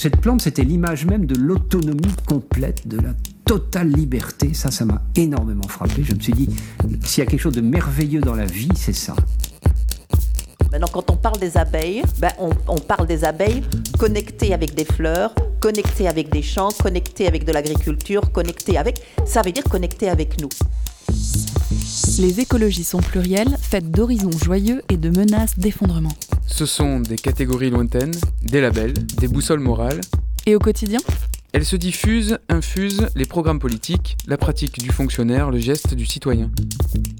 Cette plante, c'était l'image même de l'autonomie complète, de la totale liberté. Ça, ça m'a énormément frappé. Je me suis dit, s'il y a quelque chose de merveilleux dans la vie, c'est ça. Maintenant, quand on parle des abeilles, ben, on, on parle des abeilles connectées avec des fleurs, connectées avec des champs, connectées avec de l'agriculture, connectées avec... Ça veut dire connectées avec nous. Les écologies sont plurielles, faites d'horizons joyeux et de menaces d'effondrement. Ce sont des catégories lointaines, des labels, des boussoles morales. Et au quotidien? Elles se diffusent, infusent les programmes politiques, la pratique du fonctionnaire, le geste du citoyen.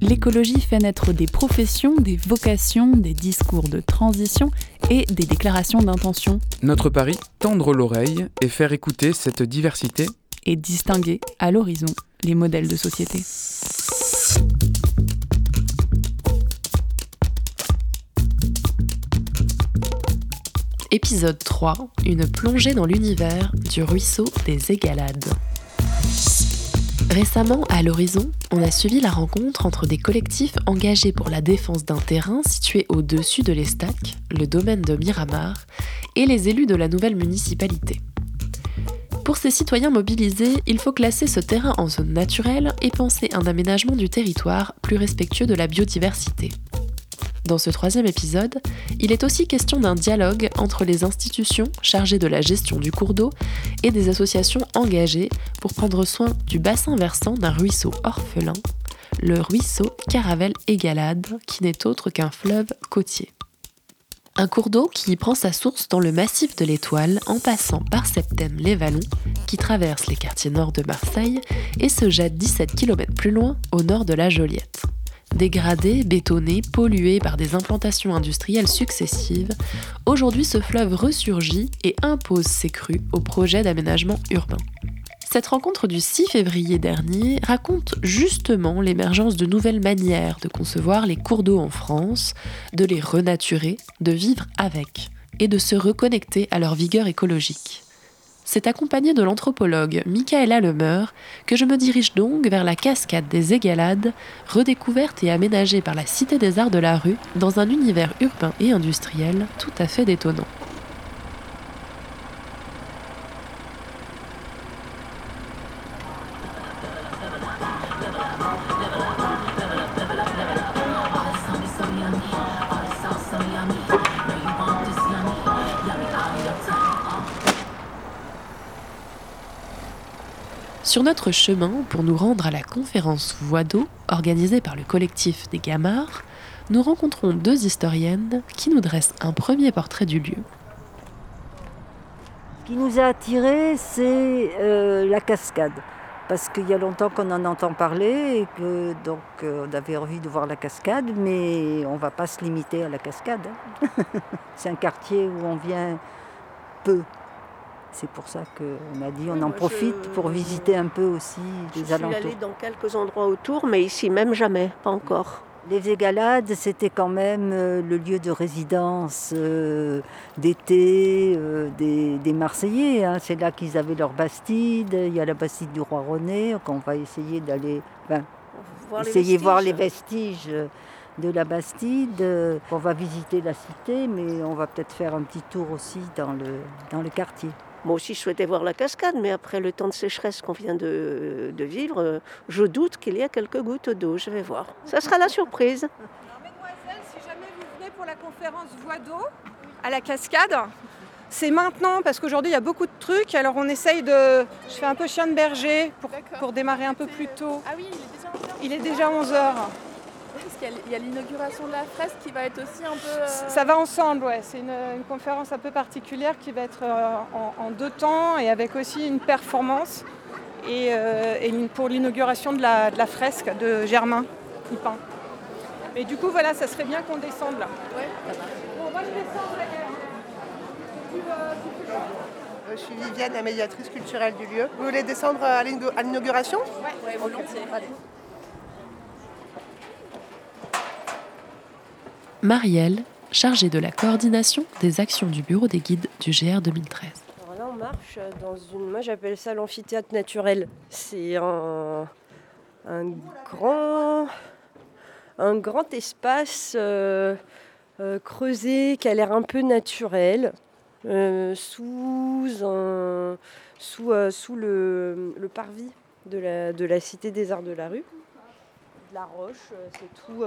L'écologie fait naître des professions, des vocations, des discours de transition et des déclarations d'intention. Notre pari, tendre l'oreille et faire écouter cette diversité et distinguer à l'horizon les modèles de société. Épisode 3, une plongée dans l'univers du ruisseau des Égalades. Récemment, à l'horizon, on a suivi la rencontre entre des collectifs engagés pour la défense d'un terrain situé au-dessus de l'Estac, le domaine de Miramar, et les élus de la nouvelle municipalité. Pour ces citoyens mobilisés, il faut classer ce terrain en zone naturelle et penser un aménagement du territoire plus respectueux de la biodiversité. Dans ce troisième épisode, il est aussi question d'un dialogue entre les institutions chargées de la gestion du cours d'eau et des associations engagées pour prendre soin du bassin versant d'un ruisseau orphelin, le ruisseau Caravelle-Égalade, qui n'est autre qu'un fleuve côtier. Un cours d'eau qui prend sa source dans le massif de l'Étoile en passant par Septem-les-Vallons, qui traverse les quartiers nord de Marseille et se jette 17 km plus loin au nord de la Joliette. Dégradé, bétonné, pollué par des implantations industrielles successives, aujourd'hui ce fleuve ressurgit et impose ses crues au projet d'aménagement urbain. Cette rencontre du 6 février dernier raconte justement l'émergence de nouvelles manières de concevoir les cours d'eau en France, de les renaturer, de vivre avec et de se reconnecter à leur vigueur écologique. C'est accompagné de l'anthropologue Michaela Lemeur que je me dirige donc vers la cascade des Égalades, redécouverte et aménagée par la Cité des Arts de la Rue dans un univers urbain et industriel tout à fait détonnant. Sur notre chemin pour nous rendre à la conférence Voix d'eau organisée par le collectif des Gamards, nous rencontrons deux historiennes qui nous dressent un premier portrait du lieu. Ce qui nous a attirés, c'est euh, la cascade. Parce qu'il y a longtemps qu'on en entend parler et que donc euh, on avait envie de voir la cascade, mais on ne va pas se limiter à la cascade. hein. c'est un quartier où on vient peu. C'est pour ça qu'on a dit on Oui, en profite je- pour visiter un peu aussi Je les suis alentours. allée dans quelques endroits autour, mais ici même jamais, pas encore. Les Égalades, c'était quand même euh, le lieu de résidence euh, d'été euh, des, des Marseillais. hein. C'est là qu'ils avaient leur bastide. Il y a la bastide du roi René, qu'on va essayer d'aller ben, Voir les essayer de voir les vestiges. de la Bastide. On va visiter la cité, mais on va peut-être faire un petit tour aussi dans le, dans le quartier. Moi aussi, je souhaitais voir la cascade, mais après le temps de sécheresse qu'on vient de, de vivre, euh, je doute qu'il y a quelques gouttes d'eau. Je vais voir. Ça sera la surprise. Alors, mesdemoiselles, si jamais vous venez pour la conférence Voix d'eau à la cascade, c'est maintenant parce qu'aujourd'hui il y a beaucoup de trucs. Alors on essaye de. Je fais un peu chien de berger pour, pour démarrer un peu plus tôt. Ah oui, il est déjà 11h. Il est déjà 11h. Qu'il y a- il y a l'inauguration de la fresque qui va être aussi un peu. euh, Ça va ensemble, ouais. C'est une, une conférence un peu particulière qui va être euh, en, en deux temps et avec aussi une performance. Et, euh, et pour l'inauguration de la, de la fresque de Germain qui peint. Mais du coup, voilà, ça serait bien qu'on descende là. Bon, moi je descends, la guerre. Euh, Je suis Viviane, la médiatrice culturelle du lieu. Vous voulez descendre à l'inaugu- à l'inauguration? Ouais, volontiers. Marielle, chargée de la coordination des actions du bureau des guides du GR 2013. Alors là, on marche dans une. Moi, j'appelle ça l'amphithéâtre naturel. C'est un, grand, un grand espace euh, euh, creusé qui a l'air un peu naturel. euh, sous, le, parvis de la, de la Cité des Arts de la Rue. De la roche, c'est tout,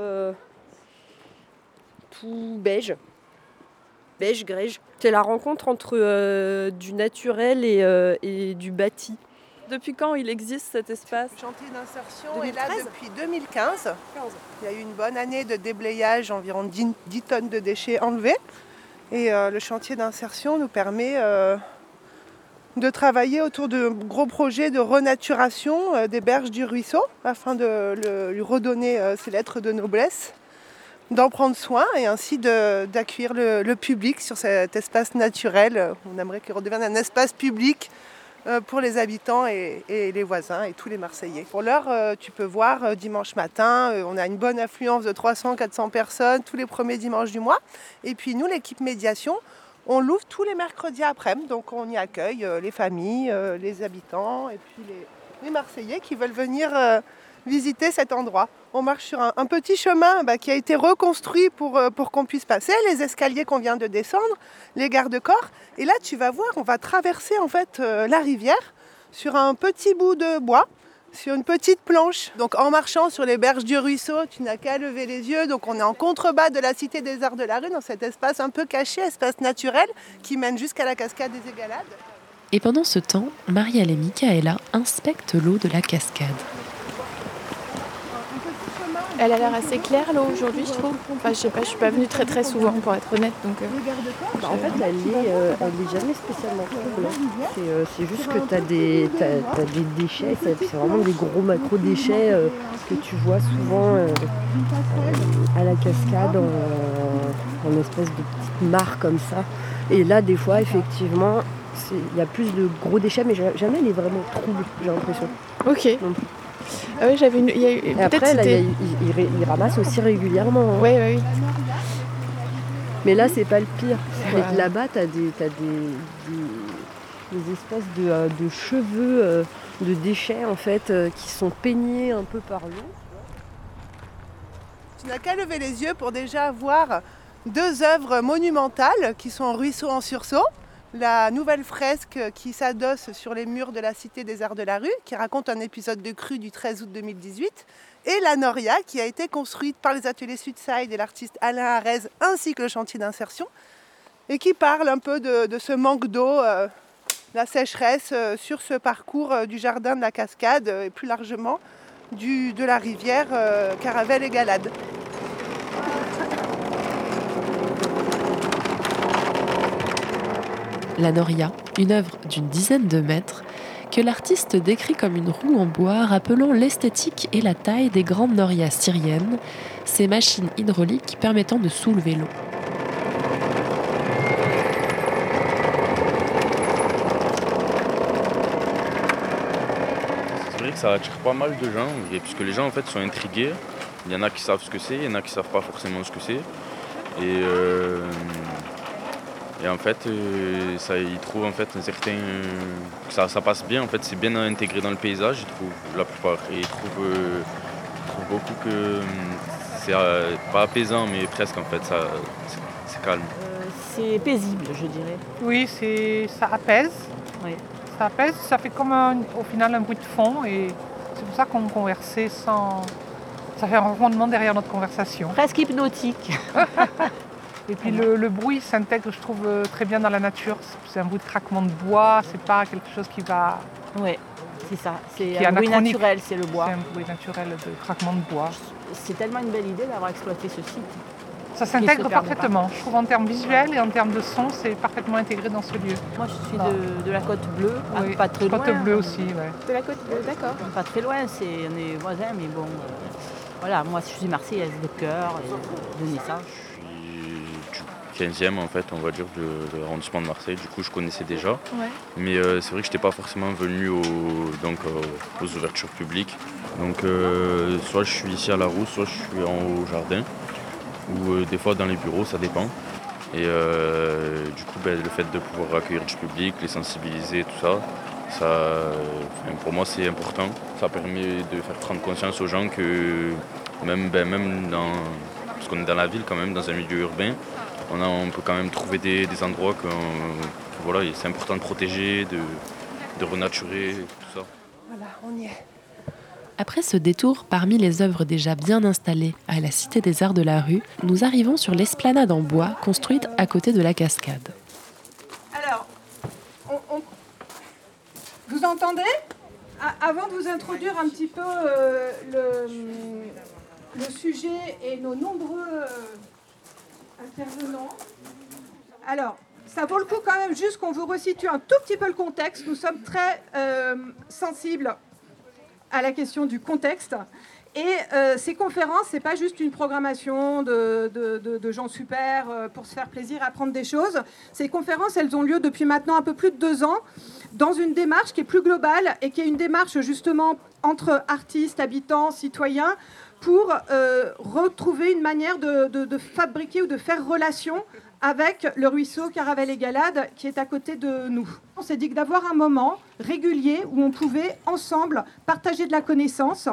tout beige. Beige, grège. C'est la rencontre entre euh, du naturel et, euh, et du bâti. Depuis quand il existe cet espace? Le chantier d'insertion est là 2013? depuis 2015. Il y a eu une bonne année de déblayage, environ 10, 10 tonnes de déchets enlevés. Et euh, le chantier d'insertion nous permet euh, de travailler autour de gros projets de renaturation euh, des berges du ruisseau afin de le- lui redonner euh, ses lettres de noblesse, d'en prendre soin et ainsi d'accueillir le, public sur cet espace naturel. On aimerait qu'il redevienne un espace public euh, pour les habitants et, les voisins et tous les Marseillais. Pour l'heure, euh, tu peux voir euh, dimanche matin, on a une bonne affluence de 300-400 personnes tous les premiers dimanches du mois. Et puis nous, l'équipe médiation, on l'ouvre tous les mercredis après-midi, donc on y accueille les familles, les habitants et puis les, Marseillais qui veulent venir visiter cet endroit. On marche sur un, petit chemin bah, qui a été reconstruit pour, euh, pour qu'on puisse passer, les escaliers qu'on vient de descendre, les garde-corps. Et là, tu vas voir, on va traverser en fait euh, la rivière sur un petit bout de bois, sur une petite planche. Donc en marchant sur les berges du ruisseau, tu n'as qu'à lever les yeux. Donc on est en contrebas de la Cité des Arts de la Rue, dans cet espace un peu caché, espace naturel, qui mène jusqu'à la cascade des Égalades. Et pendant ce temps, Marielle et Michaela inspectent l'eau de la cascade. Elle a l'air assez claire l'eau aujourd'hui, je trouve. Enfin, je sais pas, je suis pas venue très très souvent pour être honnête. Donc, euh, Bah, en fait, elle est, euh, elle est jamais spécialement trouble. C'est, euh, c'est juste que tu as des, des déchets, c'est vraiment des gros macro-déchets euh, que tu vois souvent à la cascade en, en espèce de petites mares comme ça. Et là, des fois, effectivement, il y a plus de gros déchets, mais ja- jamais elle est vraiment trouble, j'ai l'impression. ok. Ah oui, j'avais une. il y a eu- Et après, là, il, y a- c'était. il- il ré- il ramasse aussi régulièrement. hein. Oui, oui, oui. Mais là, c'est pas le pire. Là-bas, tu as, des, t'as des, des- des espèces de, euh, de cheveux, euh, de déchets, en fait, euh, qui sont peignés un peu par l'eau. Tu n'as qu'à lever les yeux pour déjà voir deux œuvres monumentales qui sont Ruisseau en sursaut. La nouvelle fresque qui s'adosse sur les murs de la Cité des Arts de la Rue, qui raconte un épisode de crue du 13 août 2018. Et la Noria, qui a été construite par les ateliers Sudside et l'artiste Alain Arez, ainsi que le chantier d'insertion, et qui parle un peu de, ce manque d'eau, euh, la sécheresse euh, sur ce parcours euh, du jardin de la cascade et plus largement de la rivière Caravelle et Galade. La Noria, une œuvre d'une dizaine de mètres, que l'artiste décrit comme une roue en bois rappelant l'esthétique et la taille des grandes norias syriennes, ces machines hydrauliques permettant de soulever l'eau. C'est vrai que ça attire pas mal de gens, puisque les gens en fait sont intrigués. Il y en a qui savent ce que c'est, il y en a qui savent pas forcément ce que c'est. Et, euh, et en fait, euh, ça, ils trouvent en fait un certain que ça, ça passe bien. En fait, c'est bien intégré dans le paysage. Ils trouvent la plupart. Et ils trouvent, euh, ils trouvent beaucoup que euh, c'est pas apaisant, mais presque en fait. Ça, c'est, calme. C'est paisible, je dirais. Oui, c'est, ça apaise. Oui. Ça apaise, ça fait comme un- au final un bruit de fond et c'est pour ça qu'on conversait sans. Ça fait un ronronnement derrière notre conversation. Presque hypnotique. Et puis le, le bruit s'intègre, je trouve, euh, très bien dans la nature. C'est un bruit de craquement de bois, c'est pas quelque chose qui va. Oui, c'est ça. C'est un bruit naturel, c'est le bois. C'est un bruit naturel de craquement de bois. C'est tellement une belle idée d'avoir exploité ce site. Ça s'intègre parfaitement. Je trouve en termes visuels et en termes de son, c'est parfaitement intégré dans ce lieu. Moi, je suis de, de la côte bleue, ah, Oui, pas très côte loin. bleue aussi, ouais. De la côte bleue, d'accord. Pas très loin, c'est, on est voisins, mais bon. euh, voilà, moi, je suis marseillaise de cœur et de naissance. Du 15e en fait, on va dire, de, de l'arrondissement de Marseille. Du coup, je connaissais déjà. Ouais. Mais euh, c'est vrai que je n'étais pas forcément venu au- donc, euh, aux ouvertures publiques. Donc, euh, soit je suis ici à la roue, soit je suis en au jardin. Ou des fois dans les bureaux, ça dépend. Et du coup, ben, le fait de pouvoir accueillir du public, les sensibiliser, tout ça, ça pour moi, c'est important. Ça permet de faire prendre conscience aux gens que même, ben, même dans, parce qu'on est dans la ville quand même, dans un milieu urbain, on, a, on peut quand même trouver des, des endroits que, voilà, c'est important de protéger, de, de renaturer, tout ça. Voilà, on y est. Après ce détour parmi les œuvres déjà bien installées à la Cité des Arts de la Rue, nous arrivons sur l'esplanade en bois construite à côté de la cascade. Alors, on- on- vous entendez? A- Avant de vous introduire un petit peu euh, le, le sujet et nos nombreux euh, intervenants, alors, ça vaut le coup quand même juste qu'on vous resitue un tout petit peu le contexte. Nous sommes très euh, sensibles à la question du contexte. Et euh, ces conférences, c'est pas juste une programmation de- de gens super euh, pour se faire plaisir, apprendre des choses. Ces conférences, elles ont lieu depuis maintenant un peu plus de deux ans dans une démarche qui est plus globale et qui est une démarche justement entre artistes, habitants, citoyens pour euh, retrouver une manière de, fabriquer ou de faire relation avec le ruisseau Caravelle et Galade qui est à côté de nous. On s'est dit que d'avoir un moment régulier où on pouvait ensemble partager de la connaissance,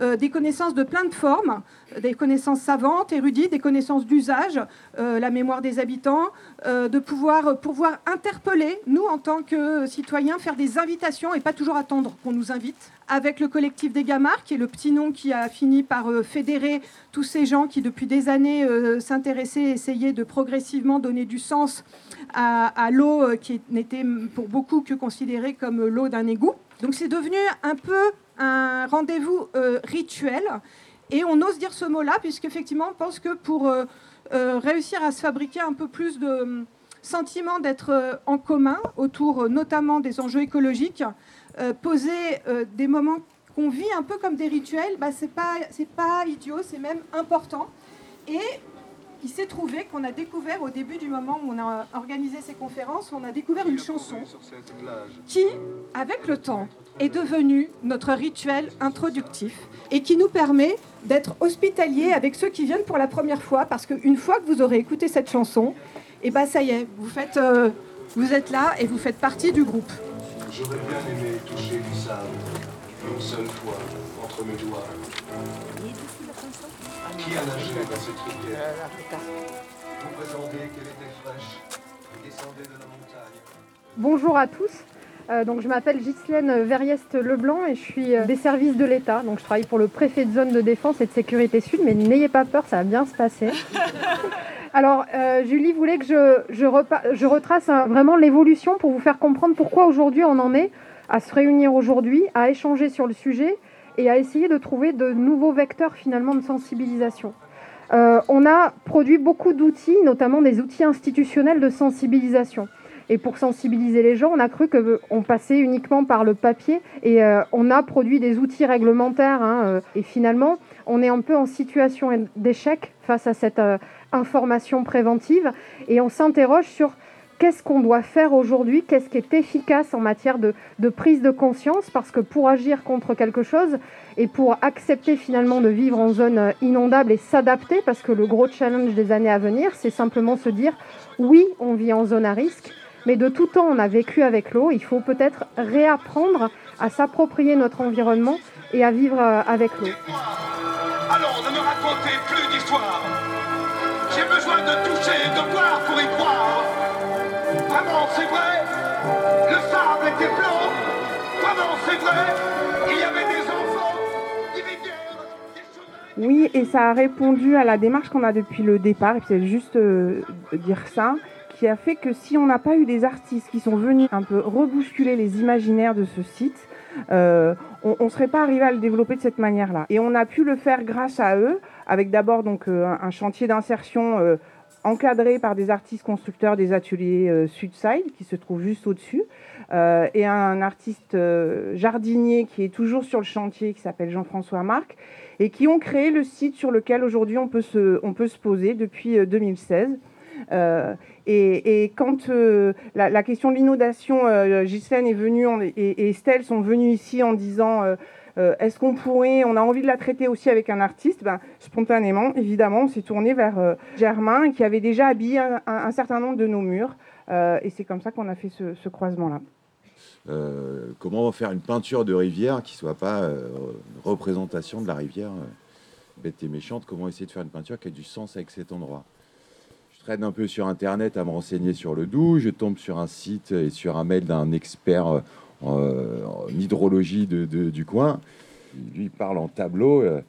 euh, des connaissances de plein de formes, des connaissances savantes, érudites, des connaissances d'usage, euh, la mémoire des habitants, euh, de pouvoir, pouvoir interpeller, nous en tant que citoyens, faire des invitations et pas toujours attendre qu'on nous invite. Avec le collectif des Gamards, qui est le petit nom qui a fini par euh, fédérer tous ces gens qui depuis des années euh, s'intéressaient, essayaient de progressivement donner du sens à, à l'eau euh, qui n'était pour beaucoup que considérée comme l'eau d'un égout. Donc c'est devenu un peu un rendez-vous rituel. Et on ose dire ce mot-là, puisqu'effectivement, on pense que pour réussir à se fabriquer un peu plus de sentiment d'être euh, en commun autour euh, notamment des enjeux écologiques, euh, poser des moments qu'on vit un peu comme des rituels, bah, c'est pas, pas idiot, c'est même important. Et il s'est trouvé qu'on a découvert au début du moment où on a organisé ces conférences, on a découvert une chanson qui, avec le temps, est devenue notre rituel introductif et qui nous permet d'être hospitaliers avec ceux qui viennent pour la première fois, parce qu'une fois que vous aurez écouté cette chanson, et ben ça y est, vous, faites, euh, vous êtes là et vous faites partie du groupe. J'aurais bien aimé toucher du sable, une seule fois, entre mes doigts. Qui a nagé dans cette rivière? Vous prétendez qu'elle était fraîche, descendait de la montagne. Bonjour à tous. Euh, donc, je m'appelle Ghislaine Verrieste-Leblanc et je suis euh, des services de l'État. Donc, je travaille pour le préfet de zone de défense et de sécurité sud, mais n'ayez pas peur, ça va bien se passer. Alors, euh, Julie voulait que je, je, je retrace hein, vraiment l'évolution pour vous faire comprendre pourquoi aujourd'hui on en est à se réunir aujourd'hui, à échanger sur le sujet et à essayer de trouver de nouveaux vecteurs finalement de sensibilisation. Euh, on a produit beaucoup d'outils, notamment des outils institutionnels de sensibilisation. Et pour sensibiliser les gens, on a cru qu'on passait uniquement par le papier et euh, on a produit des outils réglementaires. hein, euh, et finalement, on est un peu en situation d'échec face à cette euh, information préventive et on s'interroge sur qu'est-ce qu'on doit faire aujourd'hui, qu'est-ce qui est efficace en matière de, de prise de conscience, parce que pour agir contre quelque chose et pour accepter finalement de vivre en zone euh, inondable et s'adapter, parce que le gros challenge des années à venir, c'est simplement se dire, oui, on vit en zone à risque, mais de tout temps on a vécu avec l'eau, il faut peut-être réapprendre à s'approprier notre environnement et à vivre euh, avec l'eau. Alors ne me racontez plus d'histoire. Vraiment, c'est vrai? Le sable était blanc. Vraiment, c'est vrai? Il y avait des enfants, Oui, et ça a répondu à la démarche qu'on a depuis le départ, et puis c'est juste euh, dire ça, qui a fait que si on n'a pas eu des artistes qui sont venus un peu rebousculer les imaginaires de ce site, euh, on ne serait pas arrivé à le développer de cette manière-là. Et on a pu le faire grâce à eux, avec d'abord donc euh, un, chantier d'insertion euh, encadré par des artistes constructeurs des ateliers euh, Sudside, qui se trouvent juste au-dessus, et un artiste jardinier qui est toujours sur le chantier, qui s'appelle Jean-François Marc, et qui ont créé le site sur lequel aujourd'hui on, peut se- on peut se poser depuis euh, 2016. Euh, et, quand la, question de l'inondation, Ghislaine est venue et, et Estelle sont venues ici en disant euh, est-ce qu'on pourrait, on a envie de la traiter aussi avec un artiste? Ben, Spontanément, évidemment, on s'est tourné vers euh, Germain qui avait déjà habillé un, certain nombre de nos murs. Euh, et c'est comme ça qu'on a fait ce, croisement-là. Comment faire une peinture de rivière qui soit pas une représentation de la rivière bête et méchante? Comment essayer de faire une peinture qui ait du sens avec cet endroit? Je traîne un peu sur Internet à me renseigner sur le Doubs. Je tombe sur un site et sur un mail d'un expert euh, en, hydrologie de, du coin. Lui, parle en tableau euh,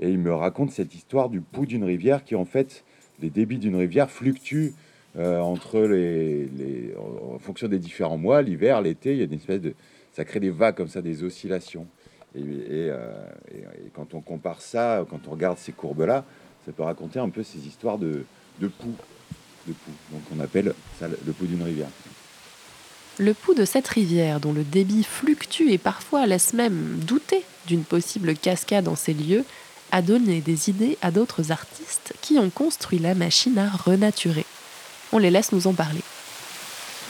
et il me raconte cette histoire du pouls d'une rivière qui, en fait, les débits d'une rivière fluctuent euh, entre les, en fonction des différents mois, l'hiver, l'été, il y a une espèce de, ça crée des vagues comme ça, des oscillations. Et, quand on compare ça, quand on regarde ces courbes-là, ça peut raconter un peu ces histoires de, de pouls, de pouls. Donc on appelle ça le pouls d'une rivière. Le pouls de cette rivière, dont le débit fluctue et parfois laisse même douter d'une possible cascade en ces lieux, a donné des idées à d'autres artistes qui ont construit la machine à renaturer. On les laisse nous en parler.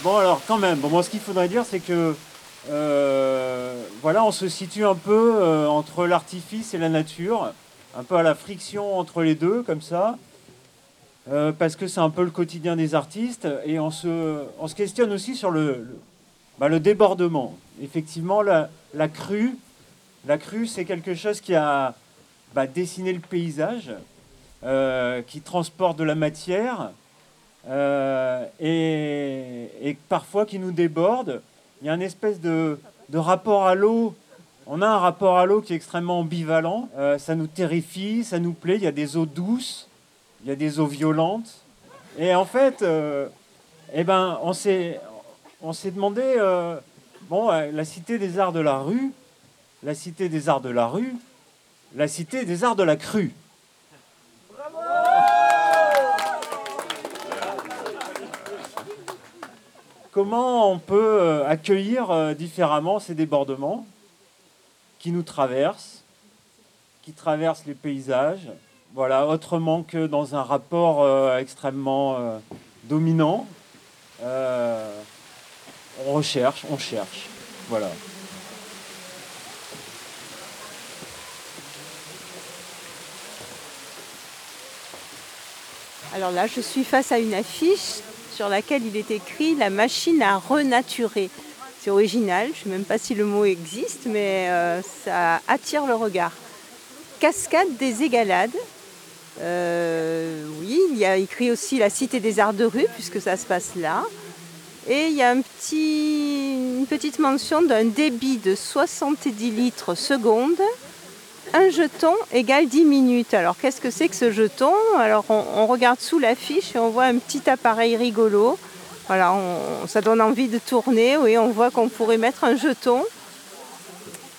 Bon alors quand même, bon, moi ce qu'il faudrait dire c'est que euh, voilà, on se situe un peu euh, entre l'artifice et la nature, un peu à la friction entre les deux comme ça. Euh, parce que c'est un peu le quotidien des artistes, et on se, on se questionne aussi sur le, bah, débordement. Effectivement, la, crue, la crue, c'est quelque chose qui a bah, dessiné le paysage, euh, qui transporte de la matière, euh, et, parfois qui nous déborde. Il y a une espèce de, rapport à l'eau. On a un rapport à l'eau qui est extrêmement ambivalent. Ça nous terrifie, ça nous plaît. Il y a des eaux douces il y a des eaux violentes. Et en fait, euh, eh ben, on s'est, demandé, euh, bon, euh, la cité des arts de la rue, la cité des arts de la rue, la cité des arts de la crue. Comment on peut accueillir différemment ces débordements qui nous traversent, qui traversent les paysages, voilà, autrement que dans un rapport euh, extrêmement euh, dominant. Euh, on recherche, on cherche. Voilà. Alors là, je suis face à une affiche sur laquelle il est écrit la machine à renaturer. C'est original, je ne sais même pas si le mot existe, mais ça attire le regard. Cascade des égalades, euh, oui, il y a écrit aussi la Cité des Arts de rue, puisque ça se passe là. Et il y a une petite mention d'un débit de 70 litres seconde. Un jeton égale 10 minutes. Alors qu'est-ce que c'est que ce jeton? Alors on, regarde sous l'affiche et on voit un petit appareil rigolo. Voilà, ça donne envie de tourner. Oui, on voit qu'on pourrait mettre un jeton.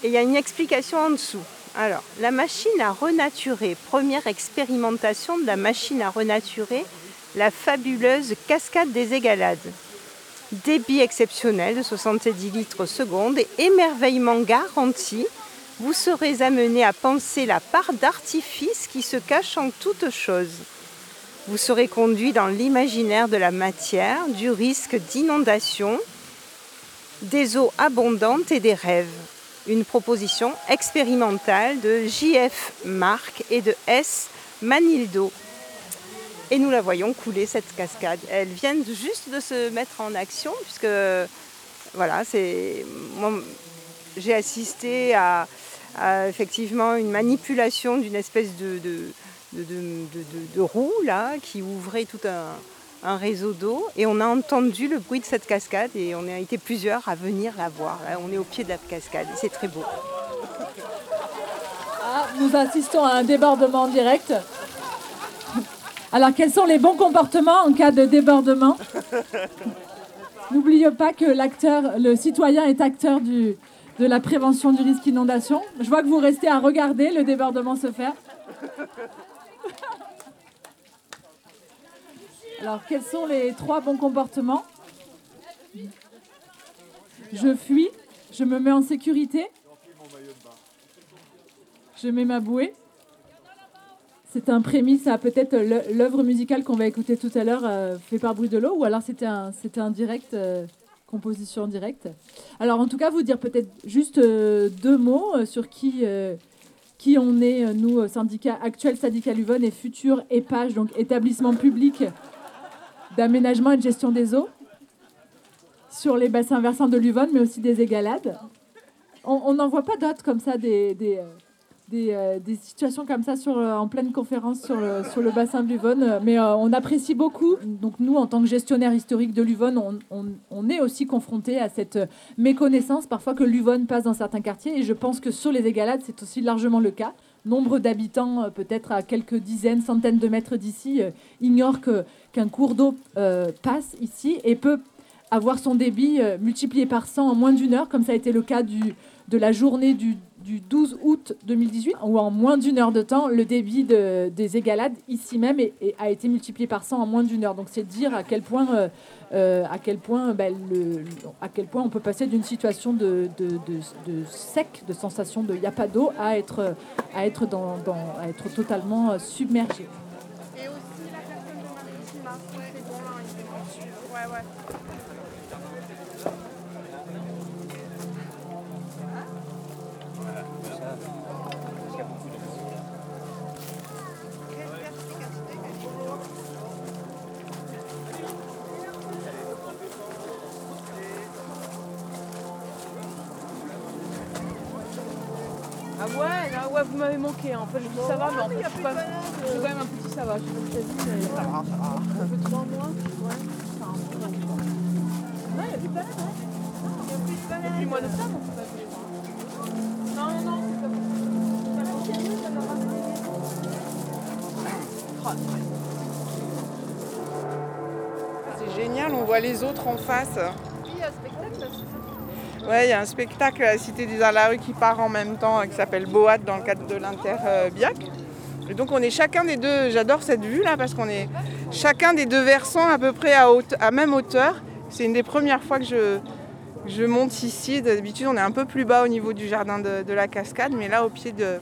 Et il y a une explication en dessous. Alors, la machine à renaturer, première expérimentation de la machine à renaturer, la fabuleuse cascade des égalades. Débit exceptionnel de 70 litres seconde et émerveillement garanti, vous serez amené à penser la part d'artifice qui se cache en toute chose. Vous serez conduit dans l'imaginaire de la matière, du risque d'inondation, des eaux abondantes et des rêves une proposition expérimentale de JF Marc et de S Manildo. Et nous la voyons couler cette cascade. Elle vient juste de se mettre en action puisque voilà, c'est j'ai assisté à, effectivement une manipulation d'une espèce de, de, roue là qui ouvrait tout un, un réseau d'eau et on a entendu le bruit de cette cascade et on a été plusieurs à venir la voir. Là, on est au pied de la cascade et c'est très beau. Ah, nous assistons à un débordement direct. Alors quels sont les bons comportements en cas de débordement? N'oubliez pas que l'acteur, le citoyen est acteur du, de la prévention du risque inondation. Je vois que vous restez à regarder le débordement se faire. Alors, quels sont les trois bons comportements Je fuis, je me mets en sécurité, je mets ma bouée. C'est un prémisse à peut-être l'œuvre musicale qu'on va écouter tout à l'heure, euh, fait par Bruit de l'eau, ou alors c'était un, un direct, euh, composition en direct. Alors, en tout cas, vous dire peut-être juste euh, deux mots sur qui qui on est, nous, syndicat actuel syndicat Luvonne et futur EPAGE, donc établissement public d'aménagement et de gestion des eaux sur les bassins versants de l'Uvonne, mais aussi des égalades. On n'en voit pas d'autres comme ça, des, des, euh, des situations comme ça sur, euh, en pleine conférence sur le, sur le bassin de l'Uvonne. Mais euh, on apprécie beaucoup. Donc nous, en tant que gestionnaire historique de l'Uvonne, on, on, on est aussi confronté à cette méconnaissance parfois que l'Uvonne passe dans certains quartiers. Et je pense que sur les égalades, c'est aussi largement le cas. Nombre d'habitants, peut-être à quelques dizaines, centaines de mètres d'ici, ignorent que, qu'un cours d'eau passe ici et peut avoir son débit multiplié par 100 en moins d'une heure, comme ça a été le cas de la journée du du 12 août 2018, où en moins d'une heure de temps, le débit de, des égalades ici même a été multiplié par 100 en moins d'une heure. Donc c'est dire à quel point, euh, euh, à, quel point ben, à quel point on peut passer d'une situation de, sec, de sensation de n'y a pas d'eau, à être, à, être dans, à être totalement submergé. Ah ouais, là, ouais, vous m'avez manqué. En fait, je dis ça va, mais en fait, je suis, pas... je suis quand même un petit ça va. Je dit, mais ça va, ça va. Ça fait trois mois, ouais. Un Non, il n'y a plus de balade, hein. Il n'y a plus de balade. Depuis le mois d'octobre, on peut pas C'est génial, on voit les autres en face. Oui, il y a un spectacle là, c'est ça? Ouais, il y a un spectacle à la Cité des Arts de la Rue qui part en même temps, qui s'appelle Boat dans le cadre de l'Inter-Biac. Et donc on est chacun des deux, j'adore cette vue là parce qu'on est chacun des deux versants à peu près à, haute, à même hauteur. C'est une des premières fois que je, je monte ici. D'habitude on est un peu plus bas au niveau du jardin de, de la cascade, mais là au pied de,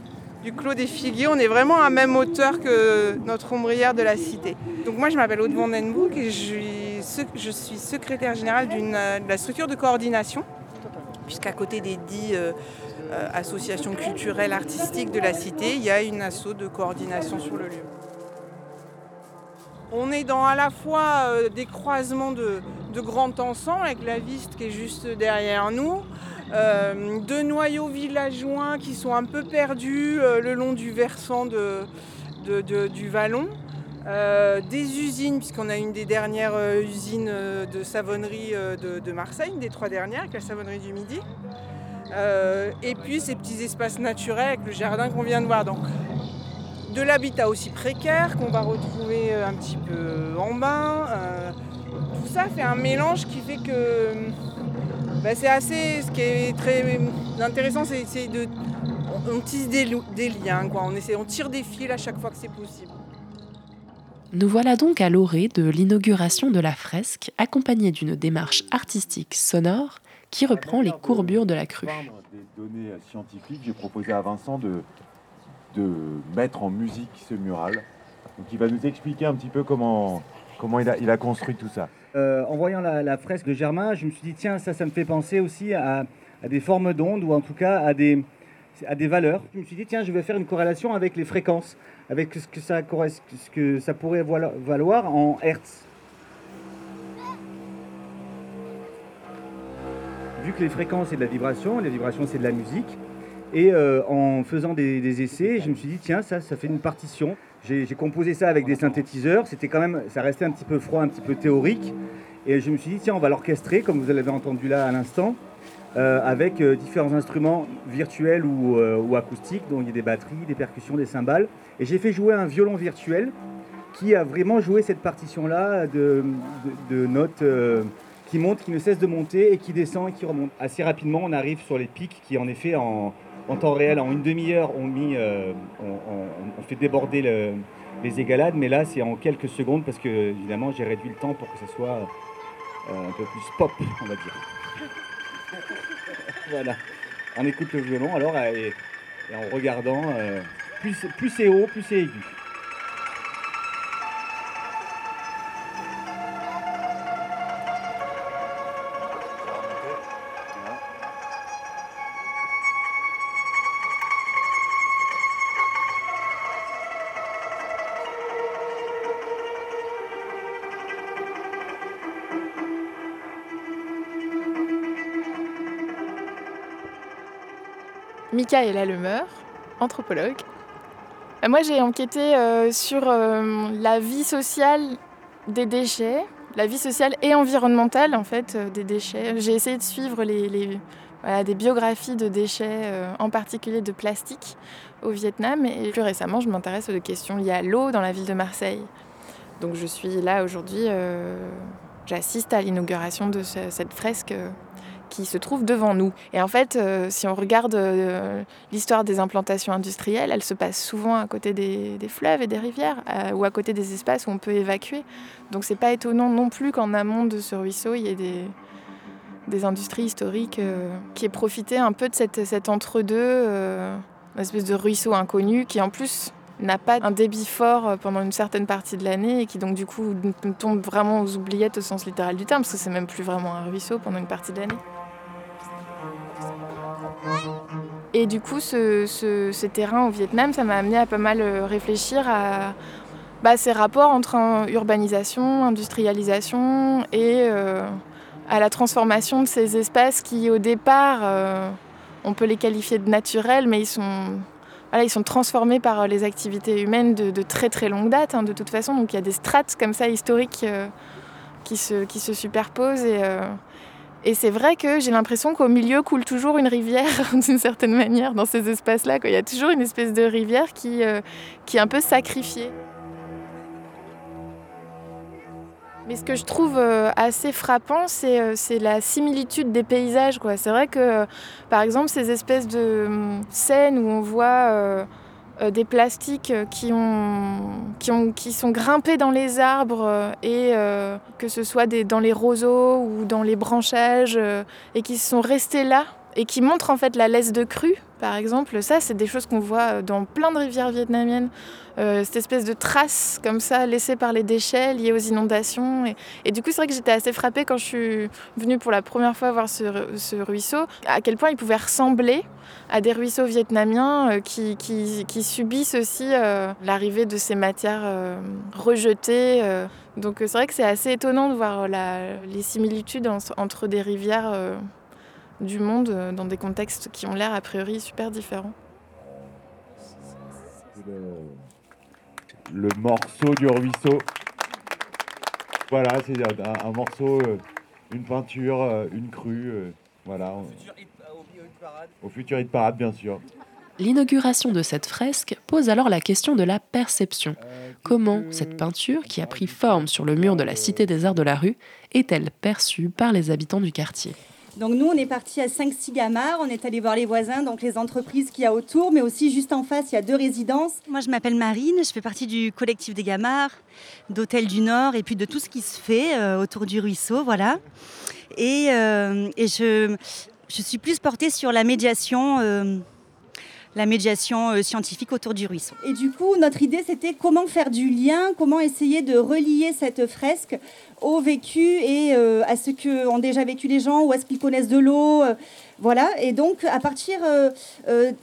du Clos des Figuiers, on est vraiment à même hauteur que notre ombrière de la cité. Donc moi je m'appelle Aude Vandenbroek et je suis, je suis secrétaire générale de la structure de coordination puisqu'à côté des dix euh, euh, associations culturelles artistiques de la cité, il y a une asso de coordination sur le lieu. On est dans à la fois euh, des croisements de, de Grand Ensemble avec la Viste qui est juste derrière nous, deux noyaux villageois qui sont un peu perdus le long du versant du Vallon. des usines, puisqu'on a une des dernières usines de savonnerie de, Marseille, une des trois dernières, avec la savonnerie du Midi. et puis ces petits espaces naturels avec le jardin qu'on vient de voir. Donc, de l'habitat aussi précaire qu'on va retrouver un petit peu en bas. tout ça fait un mélange qui fait que bah, c'est assez. Ce qui est très intéressant, c'est de. On, tisse des, des liens, quoi. On, essaie, on tire des fils à chaque fois que c'est possible. Nous voilà donc à l'orée de l'inauguration de la fresque, accompagnée d'une démarche artistique sonore qui reprend les courbures de la crue. Des données scientifiques, j'ai proposé à Vincent de, de mettre en musique ce mural. Donc il va nous expliquer un petit peu comment, comment il, a, il a construit tout ça. Euh, en voyant la, fresque de Germain, je me suis dit, tiens, ça, me fait penser aussi à, des formes d'ondes, ou en tout cas à des, à des valeurs. Je me suis dit, tiens, je vais faire une corrélation avec les fréquences, avec ce que ça, ce que ça pourrait valoir en Hertz. Vu que les fréquences, c'est de la vibration, les vibrations, c'est de la musique, et euh, en faisant des, essais, je me suis dit, tiens, ça, ça fait une partition. J'ai composé ça avec des synthétiseurs, c'était quand même, ça restait un petit peu froid, un petit peu théorique, et je me suis dit, tiens, on va l'orchestrer, comme vous l'avez entendu là à l'instant, euh, avec euh, différents instruments virtuels ou, ou, acoustiques, dont il y a des batteries, des percussions, des cymbales. Et j'ai fait jouer un violon virtuel qui a vraiment joué cette partition-là de, notes qui montent, qui ne cessent de monter et qui descend et qui remonte. Assez rapidement, on arrive sur les pics qui, en effet, en, en temps réel, en une demi-heure, on, on, fait déborder le, les égalades, mais là, c'est en quelques secondes parce que, évidemment, j'ai réduit le temps pour que ce soit un peu plus pop, on va dire. voilà. On écoute le violon alors et, en regardant, euh, plus c'est haut, plus c'est aigu. Michaela Lemeur, anthropologue. Euh, Moi, j'ai enquêté euh, sur euh, la vie sociale des déchets, la vie sociale et environnementale en fait des déchets. J'ai essayé de suivre des biographies de déchets, en particulier de plastique, au Vietnam. Et plus récemment, je m'intéresse aux questions liées à l'eau dans la ville de Marseille. Donc, je suis là aujourd'hui. J'assiste à l'inauguration de ce- cette fresque qui se trouve devant nous. Et en fait, euh, si on regarde euh, l'histoire des implantations industrielles, elle se passe souvent à côté des, fleuves et des rivières, euh, ou à côté des espaces où on peut évacuer. Donc c'est pas étonnant non plus qu'en amont de ce ruisseau, il y ait des, industries historiques qui aient profité un peu de cette, cet entre-deux, une espèce de ruisseau inconnu qui en plus n'a pas un débit fort pendant une certaine partie de l'année et qui donc du coup tombe vraiment aux oubliettes au sens littéral du terme, parce que c'est même plus vraiment un ruisseau pendant une partie de l'année. Et du coup, ce, terrain au Vietnam, ça m'a amené à pas mal euh, réfléchir à bah, ces rapports entre urbanisation, industrialisation et euh, à la transformation de ces espaces qui, au départ, euh, on peut les qualifier de naturels, mais ils sont, voilà, ils sont transformés par les activités humaines de, très très longue date, hein, de toute façon. Donc il y a des strates comme ça historiques qui, se, qui se superposent et. Et c'est vrai que j'ai l'impression qu'au milieu coule toujours une rivière, d'une certaine manière, dans ces espaces-là. Il y a toujours une espèce de rivière qui, euh, qui est un peu sacrifiée. Mais ce que je trouve euh, assez frappant, c'est euh, c'est la similitude des paysages. C'est vrai que, par exemple, ces espèces de hum, scènes où on voit des plastiques euh, qui, ont, qui, ont, qui sont grimpés dans les arbres, euh, et euh, que ce soit dans les roseaux ou dans les branchages, euh, et qui sont restés là, et qui montrent en fait la laisse de crue, par exemple. Ça, c'est des choses qu'on voit euh, dans plein de rivières vietnamiennes. Euh, cette espèce de traces comme ça laissées par les déchets liés aux inondations. Et, du coup, c'est vrai que j'étais assez frappée quand je suis venue pour la première fois voir ce, ru- ce ruisseau, à quel point il pouvait ressembler à des ruisseaux vietnamiens euh, qui, subissent aussi l'arrivée de ces matières rejetées. Donc c'est vrai que c'est assez étonnant de voir les similitudes en- entre des rivières du monde euh, dans des contextes qui ont l'air a priori super différents. le morceau du ruisseau. Voilà, c'est un, un morceau, euh, une peinture, euh, une crue. voilà. Au futur hit parade, bien sûr. L'inauguration de cette fresque pose alors la question de la perception. Comment cette peinture, qui a pris forme sur le mur de la Cité des Arts de la rue, est-elle perçue par les habitants du quartier? Donc nous, on est parti à 5-6 gamards, on est allé voir les voisins, donc les entreprises qu'il y a autour, mais aussi juste en face, il y a deux résidences. Moi, je m'appelle Marine, je fais partie du collectif des gamards, d'Hôtel du Nord et puis de tout ce qui se fait euh, autour du ruisseau, voilà. Et, euh, je suis plus portée sur la médiation, euh, la médiation euh, scientifique autour du ruisseau. Et du coup, notre idée, c'était comment faire du lien, comment essayer de relier cette fresque au vécu et euh, à ce que ont déjà vécu les gens, ou à ce qu'ils connaissent de l'eau. euh, voilà, et donc à partir.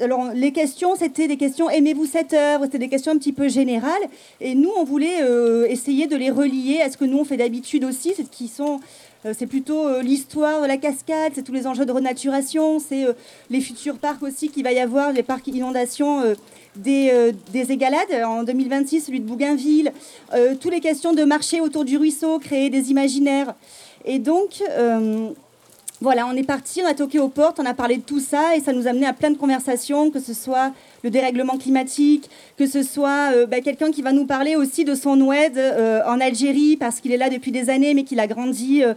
alors, les questions, c'était des questions aimez-vous cette œuvre? C'était des questions un petit peu générales. Et nous, on voulait essayer de les relier à ce que nous, on fait d'habitude aussi, qui sont. Euh, C'est plutôt euh, l'histoire de la cascade, c'est tous les enjeux de renaturation, c'est euh, les futurs parcs aussi qu'il va y avoir, les parcs inondations des, euh, des Égalades en 2026, celui de Bougainville, toutes les questions de marché autour du ruisseau, créer des imaginaires. Et donc, voilà, on est parti, on a toqué aux portes, on a parlé de tout ça et ça nous a amené à plein de conversations, que ce soit le dérèglement climatique, que ce soit euh, bah, quelqu'un qui va nous parler aussi de son oued euh, en Algérie parce qu'il est là depuis des années mais qu'il a grandi euh,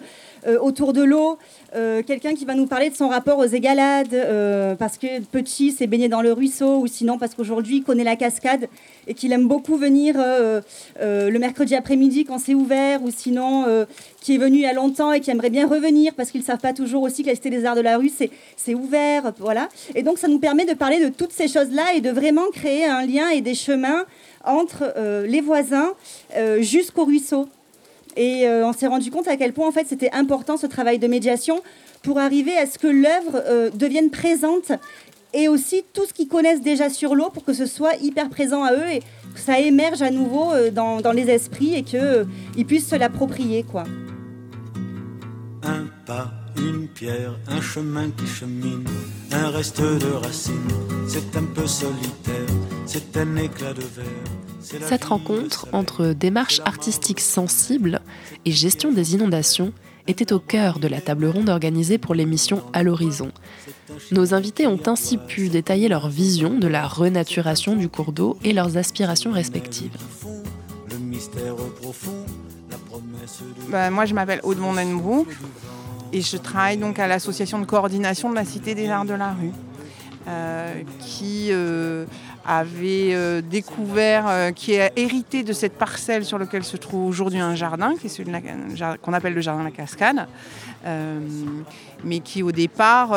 autour de l'eau, Euh, quelqu'un qui va nous parler de son rapport aux égalades euh, parce que petit s'est baigné dans le ruisseau ou sinon parce qu'aujourd'hui il connaît la cascade et qu'il aime beaucoup venir euh, euh, le mercredi après-midi quand c'est ouvert ou sinon euh, qui est venu il y a longtemps et qui aimerait bien revenir parce qu'ils ne savent pas toujours aussi que la Cité des Arts de la rue c'est ouvert voilà. Et donc ça nous permet de parler de toutes ces choses là et de vraiment créer un lien et des chemins entre euh, les voisins euh, jusqu'au ruisseau et euh, on s'est rendu compte à quel point en fait c'était important ce travail de médiation pour arriver à ce que l'œuvre euh, devienne présente et aussi tout ce qu'ils connaissent déjà sur l'eau pour que ce soit hyper présent à eux et que ça émerge à nouveau euh, dans, les esprits et qu'ils puissent se l'approprier. Un pas, une pierre, un chemin qui chemine, un reste de racines. C'est un peu solitaire, c'est un éclat de verre. Cette rencontre entre démarche artistique sensible et gestion des inondations était au cœur de la table ronde organisée pour l'émission À l'horizon. Nos invités ont ainsi pu détailler leur vision de la renaturation du cours d'eau et leurs aspirations respectives. Bah, moi, je m'appelle Aude Mondenbroek et je travaille donc à l'association de coordination de la Cité des Arts de la Rue, qui euh, avait euh, découvert, qui est hérité de cette parcelle sur laquelle se trouve aujourd'hui un jardin, qui est celui qu'on appelle le jardin la Cascade, mais qui au départ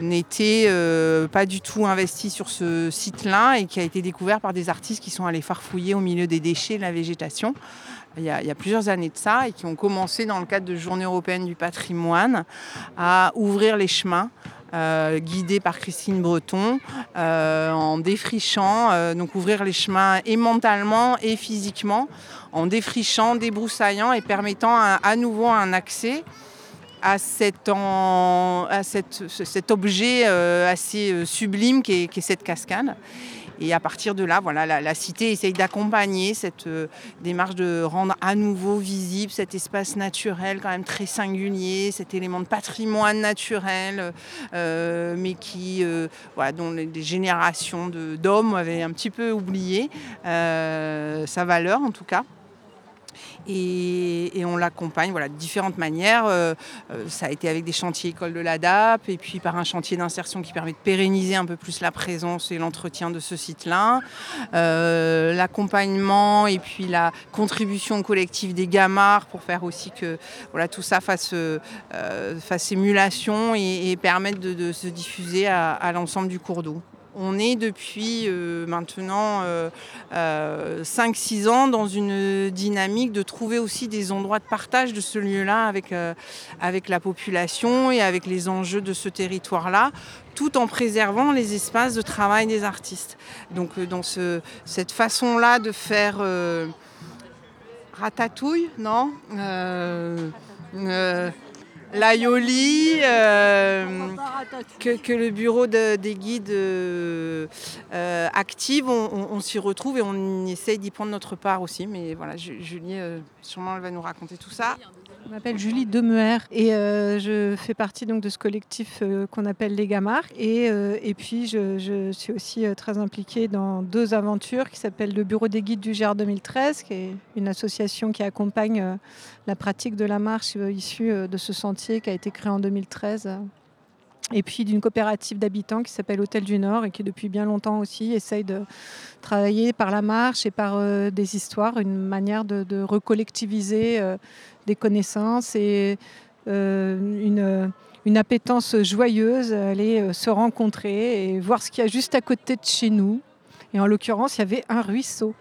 n'était pas du tout investi sur ce site-là et qui a été découvert par des artistes qui sont allés farfouiller au milieu des déchets de la végétation il y, a, plusieurs années de ça et qui ont commencé dans le cadre de Journée européenne du patrimoine à ouvrir les chemins. Euh, guidés par Christine Breton, euh, en défrichant, euh, donc ouvrir les chemins et mentalement et physiquement, en défrichant, débroussaillant et permettant à nouveau un accès à, cet, objet assez sublime qui est, cette cascade. Et à partir de là, voilà, la, cité essaye d'accompagner cette euh, démarche de rendre à nouveau visible cet espace naturel quand même très singulier, cet élément de patrimoine naturel, euh, mais qui, euh, voilà, dont les, générations d'hommes avaient un petit peu oublié sa valeur en tout cas et, on l'accompagne voilà, de différentes manières. Euh, euh, ça a été avec des chantiers école de l'ADAP et puis par un chantier d'insertion qui permet de pérenniser un peu plus la présence et l'entretien de ce site-là. Euh, l'accompagnement et puis la contribution collective des gamards pour faire aussi que voilà, tout ça fasse, fasse émulation et, permette de, se diffuser à l'ensemble du cours d'eau. On est depuis euh, maintenant 5-6 euh, euh, ans dans une dynamique de trouver aussi des endroits de partage de ce lieu-là avec, avec la population et avec les enjeux de ce territoire-là, tout en préservant les espaces de travail des artistes. Donc dans ce, cette façon-là de faire ratatouille, non l'Aioli, euh, que, le bureau des guides euh, euh, active, on, s'y retrouve et on essaye d'y prendre notre part aussi. Mais voilà, Julie, sûrement, elle va nous raconter tout ça. Je m'appelle Julie Demeher et je fais partie donc de ce collectif qu'on appelle les Gamarques. Et, et puis, je, suis aussi très impliquée dans deux aventures qui s'appellent le Bureau des guides du GR 2013, qui est une association qui accompagne la pratique de la marche euh, issue euh, de ce sentier qui a été créé en 2013 et puis d'une coopérative d'habitants qui s'appelle Hôtel du Nord et qui depuis bien longtemps aussi essaye de travailler par la marche et par euh, des histoires, une manière de, recollectiviser des connaissances et une, une, appétence joyeuse, aller se rencontrer et voir ce qu'il y a juste à côté de chez nous. Et en l'occurrence, il y avait un ruisseau.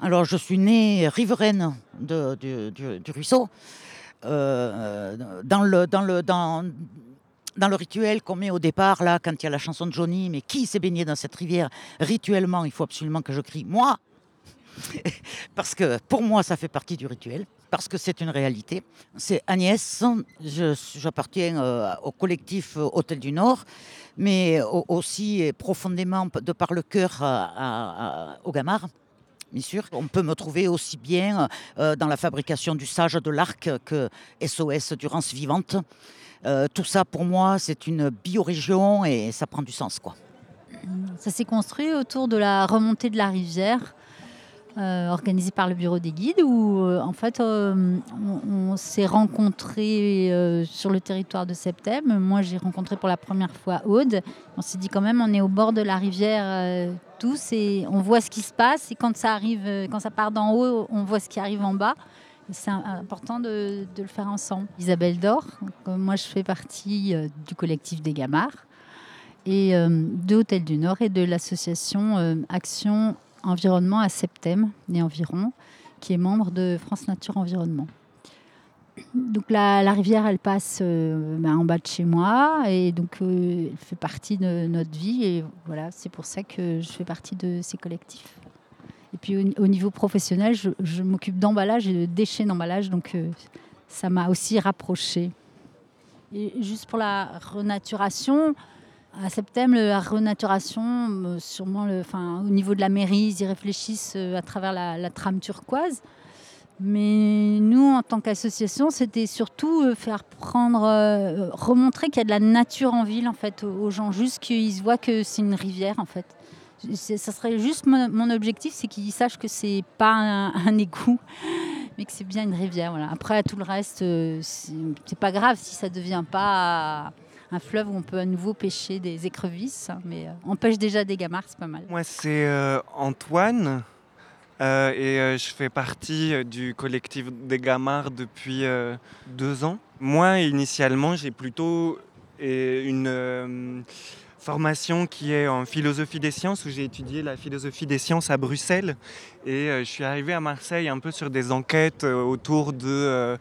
Alors, je suis née riveraine du, ruisseau. Euh, dans, le, dans, le, dans, dans le rituel qu'on met au départ, là, quand il y a la chanson de Johnny, mais qui s'est baigné dans cette rivière Rituellement, il faut absolument que je crie Moi Parce que pour moi, ça fait partie du rituel, parce que c'est une réalité. C'est Agnès, j'appartiens euh, au collectif Hôtel du Nord, mais aussi profondément de par le cœur au Gamard bien sûr. On peut me trouver aussi bien euh, dans la fabrication du sage de l'arc que SOS Durance Vivante. Euh, tout ça, pour moi, c'est une biorégion et ça prend du sens. quoi. Ça s'est construit autour de la remontée de la rivière. Euh, organisée par le bureau des guides où en fait on, s'est rencontrés sur le territoire de Septembre. Moi j'ai rencontré pour la première fois Aude. On s'est dit quand même on est au bord de la rivière tous et on voit ce qui se passe. Et quand ça arrive, euh, quand ça part d'en haut, on voit ce qui arrive en bas. C'est important de, le faire ensemble. Isabelle Dor, moi je fais partie euh, du collectif des Gamards et euh, de Hôtel du Nord et de l'association Action Environnement à Septem et environ, qui est membre de France Nature Environnement. Donc la, rivière, elle passe euh, ben, en bas de chez moi et donc euh, elle fait partie de notre vie et voilà, c'est pour ça que je fais partie de ces collectifs. Et puis au, niveau professionnel, je, m'occupe d'emballage et de déchets d'emballage, donc euh, ça m'a aussi rapprochée. Et juste pour la renaturation, à septembre, la renaturation, euh, sûrement enfin, au niveau de la mairie, ils y réfléchissent euh, à travers la, trame turquoise. Mais nous, en tant qu'association, c'était surtout euh, faire prendre, remontrer qu'il y a de la nature en ville, en fait, aux gens, juste qu'ils voient que c'est une rivière, en fait. Ça serait juste mon, objectif, c'est qu'ils sachent que c'est pas un, un égout, mais que c'est bien une rivière. Voilà. Après, tout le reste, c'est pas grave si ça devient pas un fleuve où on peut à nouveau pêcher des écrevisses, mais euh, on pêche déjà des gamards, c'est pas mal. Moi, c'est euh, Antoine euh, et je fais partie du collectif des Gamards depuis deux ans. Moi, initialement, j'ai plutôt une formation qui est en philosophie des sciences, où j'ai étudié la philosophie des sciences à Bruxelles. Et euh, je suis arrivé à Marseille un peu sur des enquêtes euh, autour de, euh,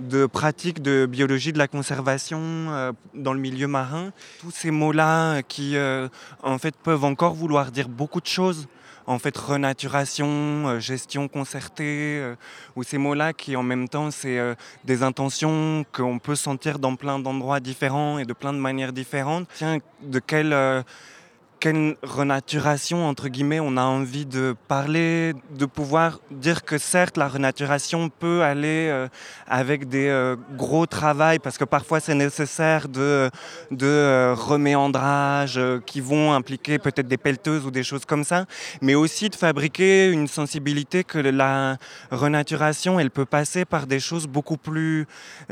de pratiques de biologie de la conservation dans le milieu marin. Tous ces mots-là qui, en fait, peuvent encore vouloir dire beaucoup de choses. En fait, renaturation, euh, gestion concertée, euh, ou ces mots-là qui, en même temps, c'est euh, des intentions qu'on peut sentir dans plein d'endroits différents et de plein de manières différentes. Tiens, de quelle, quelle renaturation, entre guillemets, on a envie de parler, de pouvoir dire que certes, la renaturation peut aller euh, avec des euh, gros travaux, parce que parfois c'est nécessaire de, de euh, reméandrage qui vont impliquer peut-être des pelleteuses ou des choses comme ça, mais aussi de fabriquer une sensibilité que la renaturation, elle peut passer par des choses beaucoup plus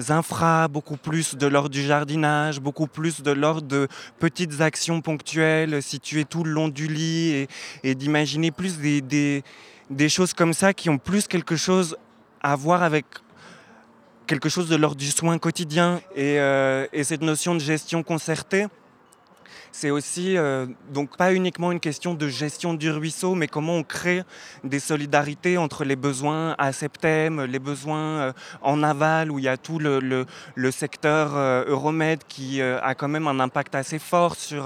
infra, beaucoup plus de l'ordre du jardinage, beaucoup plus de l'ordre de petites actions ponctuelles situées tout le long du lit et, d'imaginer plus des, des, choses comme ça qui ont plus quelque chose à voir avec quelque chose de l'ordre du soin quotidien et, euh, et cette notion de gestion concertée. C'est aussi euh, donc pas uniquement une question de gestion du ruisseau, mais comment on crée des solidarités entre les besoins à septem, les besoins euh, en aval où il y a tout le, le- secteur euh, Euromed qui a quand même un impact assez fort sur,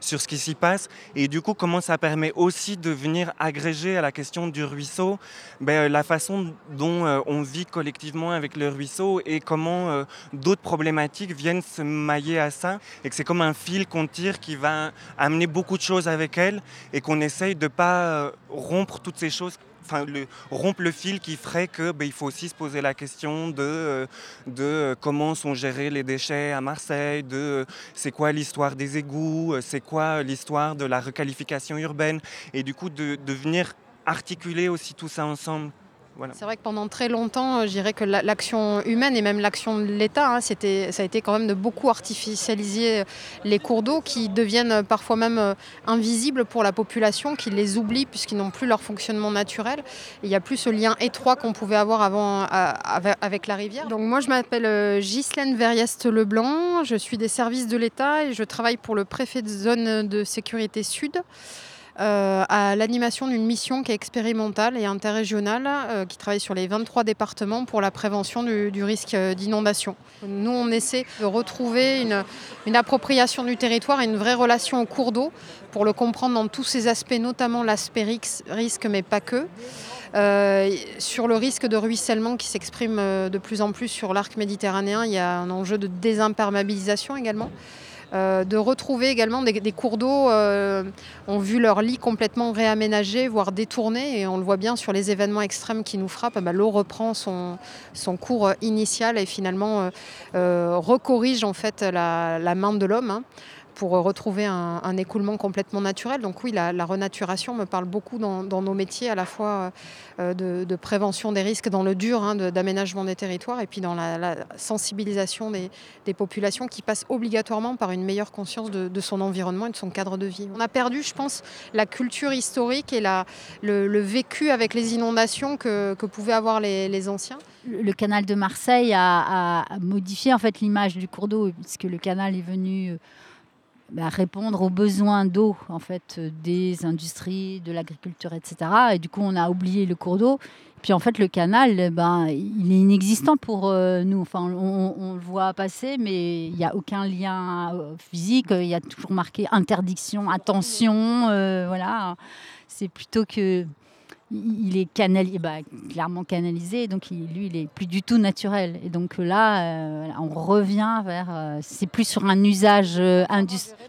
sur ce qui s'y passe. Et du coup, comment ça permet aussi de venir agréger à la question du ruisseau ben, la façon dont on vit collectivement avec le ruisseau et comment d'autres problématiques viennent se mailler à ça. Et que c'est comme un fil qu'on tire qui va amener beaucoup de choses avec elle et qu'on essaye de ne pas euh, rompre toutes ces choses enfin le, rompre le fil qui ferait que ben, il faut aussi se poser la question de, euh, de euh, comment sont gérés les déchets à Marseille, de c'est quoi l'histoire des égouts, c'est quoi l'histoire de la requalification urbaine et du coup de, de venir articuler aussi tout ça ensemble. C'est vrai que pendant très longtemps, euh, je dirais que la- l'action humaine et même l'action de l'État, hein, ça a été quand même de beaucoup artificialiser les cours d'eau qui deviennent euh, parfois même euh, invisibles pour la population, qui les oublie puisqu'ils n'ont plus leur fonctionnement naturel. Il n'y a plus ce lien étroit qu'on pouvait avoir avant euh, avec- la rivière. Donc moi, je m'appelle euh, Ghislaine Verrieste-Leblanc, je suis des services de l'État et je travaille pour le préfet de zone de sécurité sud euh, à l'animation d'une mission qui est expérimentale et interrégionale, euh, qui travaille sur les 23 départements pour la prévention du, risque euh, d'inondation. Nous, on essaie de retrouver une, appropriation du territoire et une vraie relation au cours d'eau pour le comprendre dans tous ses aspects, notamment l'aspect risque, mais pas que. Euh, sur le risque de ruissellement qui s'exprime euh, de plus en plus sur l'arc méditerranéen, il y a un enjeu de désimperméabilisation également. Euh, de retrouver également des, cours d'eau euh, ont vu leur lit complètement réaménagé, voire détourné, et on le voit bien sur les événements extrêmes qui nous frappent, eh ben, l'eau reprend son, cours euh, initial et finalement recorrige en fait la, la main de l'homme. hein, pour euh, retrouver un, écoulement complètement naturel. Donc oui, la, la renaturation me parle beaucoup dans, nos métiers, à la fois euh, de, de prévention des risques dans le dur, hein, d'aménagement des territoires, et puis dans la, sensibilisation des, populations qui passent obligatoirement par une meilleure conscience de, son environnement et de son cadre de vie. On a perdu, je pense, la culture historique et la, le, vécu avec les inondations que, que pouvaient avoir les, anciens. Le canal de Marseille a, a- modifié en fait l'image du cours d'eau puisque le canal est venu euh, bah, répondre aux besoins d'eau en fait euh, des industries, de l'agriculture, etc. Et du coup, on a oublié le cours d'eau. Puis en fait, le canal, eh ben, il est inexistant pour euh, nous. Enfin, on, le voit passer, mais il n'y a aucun lien euh, physique. Il y a toujours marqué interdiction, attention. voilà. C'est plutôt que il est canalisé, bah, clairement canalisé, donc lui, il est plus du tout naturel. Et donc là, on revient vers, c'est plus sur un usage industriel.